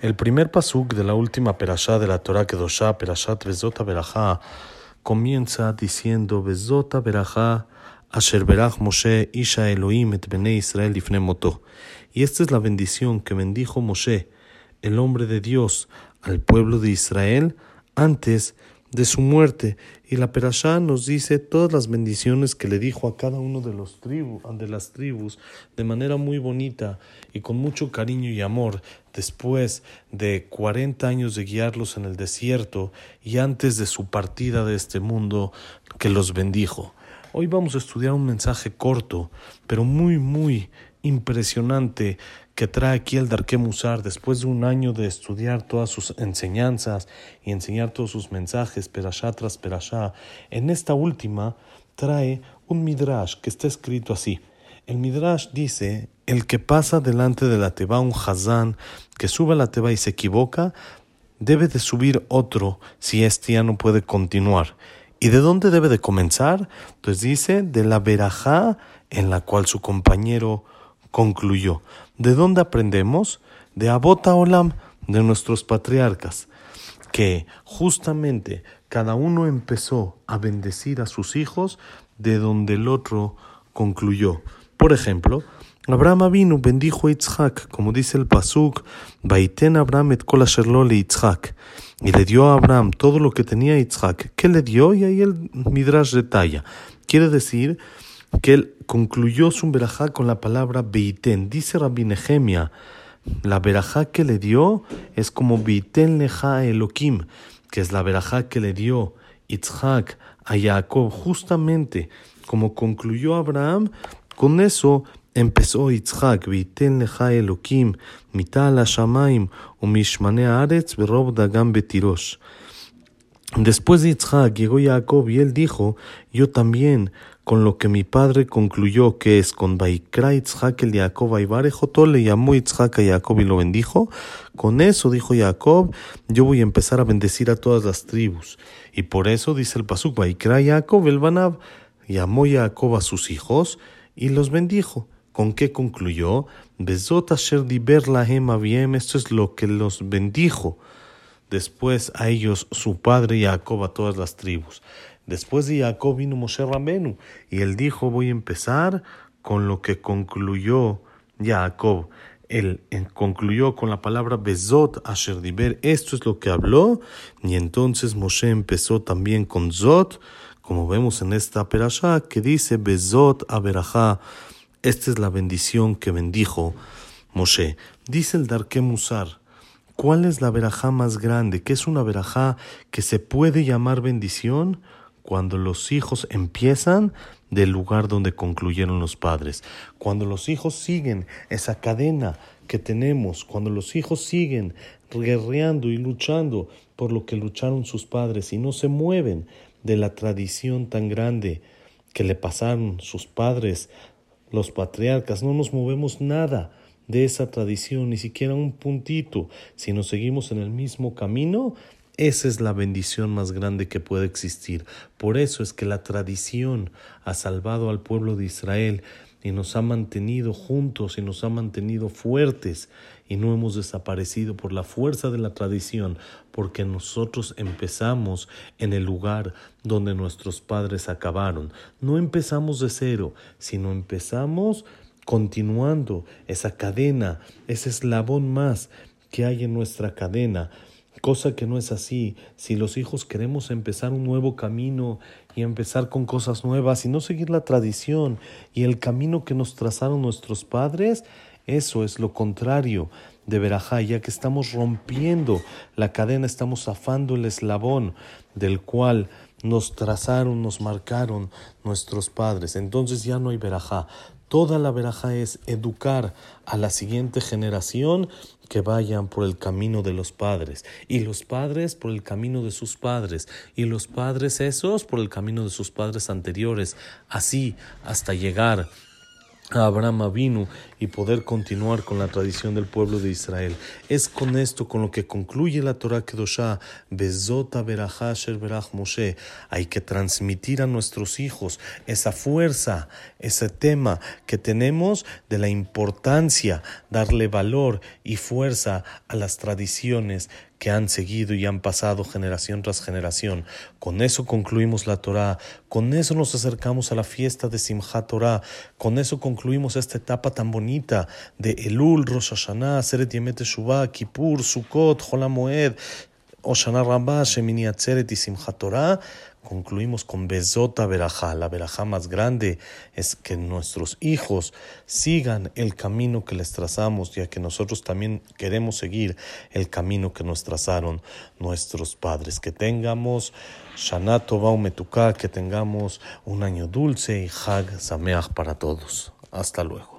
El primer pasuk de la última perashá de la Torah Kedoshá, perashat Vezota Berajá, comienza diciendo Vezota Berajá Asher Berach Moshe Isha Elohim et Israel Ifne Moto. Y esta es la bendición que bendijo Moshe, el hombre de Dios, al pueblo de Israel antes de su muerte. Y la Perashá nos dice todas las bendiciones que le dijo a cada uno de, los tribus, de las tribus de manera muy bonita y con mucho cariño y amor después de 40 años de guiarlos en el desierto y antes de su partida de este mundo que los bendijo. Hoy vamos a estudiar un mensaje corto, pero muy, muy impresionante que trae aquí el Darke Musar después de un año de estudiar todas sus enseñanzas y enseñar todos sus mensajes, perashá tras perashá. En esta última trae un midrash que está escrito así. El midrash dice, el que pasa delante de la teba un hazán, que sube a la teba y se equivoca, debe de subir otro si este ya no puede continuar. ¿Y de dónde debe de comenzar? Pues dice, de la verajá en la cual su compañero concluyó. ¿De dónde aprendemos? De Abota Olam, de nuestros patriarcas, que justamente cada uno empezó a bendecir a sus hijos de donde el otro concluyó. Por ejemplo, Abraham vino, bendijo a Yitzhak, como dice el Pasuk, Baiten Abraham et kol y le dio a Abraham todo lo que tenía Yitzhak. ¿Qué le dio? Y ahí el Midrash detalla. Quiere decir que él concluyó su verajá con la palabra beiten. Dice Rabbi Nehemia, la verajá que le dio es como beiten leja Elohim, que es la verajá que le dio Yitzhak a Jacob, justamente como concluyó Abraham, con eso empezó Yitzhak, beiten leja Elohim, mital shamaim, umishmane haaretz, berob dagam betirosh. Después de Yitzhak llegó Jacob y él dijo, yo también con lo que mi padre concluyó que es con Baikra Yitzhak el Jacob Aibarejoto, le llamó Yitzhak a Jacob y lo bendijo. Con eso dijo Jacob, yo voy a empezar a bendecir a todas las tribus. Y por eso dice el Pasuk, Baikra Jacob el Banab, llamó Jacob a sus hijos y los bendijo. ¿Con qué concluyó? Bezot asher diber lahem esto es lo que los bendijo. Después a ellos su padre Jacob a todas las tribus. Después de Jacob vino Moshe Ramenu y él dijo, voy a empezar con lo que concluyó Jacob. Él concluyó con la palabra Bezot Asher Diber. Esto es lo que habló. Y entonces Moshe empezó también con Zot, como vemos en esta perashá, que dice Bezot Aberajá. Esta es la bendición que bendijo Moshe. Dice el Darke Musar. ¿Cuál es la verajá más grande? ¿Qué es una verajá que se puede llamar bendición? cuando los hijos empiezan del lugar donde concluyeron los padres, cuando los hijos siguen esa cadena que tenemos, cuando los hijos siguen guerreando y luchando por lo que lucharon sus padres y no se mueven de la tradición tan grande que le pasaron sus padres, los patriarcas, no nos movemos nada de esa tradición, ni siquiera un puntito, si nos seguimos en el mismo camino, esa es la bendición más grande que puede existir. Por eso es que la tradición ha salvado al pueblo de Israel y nos ha mantenido juntos y nos ha mantenido fuertes y no hemos desaparecido por la fuerza de la tradición, porque nosotros empezamos en el lugar donde nuestros padres acabaron. No empezamos de cero, sino empezamos continuando esa cadena, ese eslabón más que hay en nuestra cadena cosa que no es así. Si los hijos queremos empezar un nuevo camino y empezar con cosas nuevas y no seguir la tradición y el camino que nos trazaron nuestros padres, eso es lo contrario de Berajá, ya que estamos rompiendo la cadena, estamos zafando el eslabón del cual nos trazaron, nos marcaron nuestros padres. Entonces ya no hay Berajá. Toda la veraja es educar a la siguiente generación que vayan por el camino de los padres, y los padres por el camino de sus padres, y los padres esos por el camino de sus padres anteriores, así hasta llegar a Abraham vino y poder continuar con la tradición del pueblo de Israel. Es con esto con lo que concluye la Torah Kedoshah, Bezota Sher Berach Moshe. Hay que transmitir a nuestros hijos esa fuerza, ese tema que tenemos de la importancia, darle valor y fuerza a las tradiciones que han seguido y han pasado generación tras generación. Con eso concluimos la Torah, con eso nos acercamos a la fiesta de Simchat Torah, con eso concluimos esta etapa tan bonita de Elul, Rosh Hashanah, Seret Yemet Shuvah, Kippur, Sukkot, Holamoed, Oshana Rabbah, Shemini Atzeret y Simchat Torah concluimos con Bezota Berajá. La Berajá más grande es que nuestros hijos sigan el camino que les trazamos, ya que nosotros también queremos seguir el camino que nos trazaron nuestros padres. Que tengamos Shanato Baumetuká, que tengamos un año dulce y Hag Sameach para todos. Hasta luego.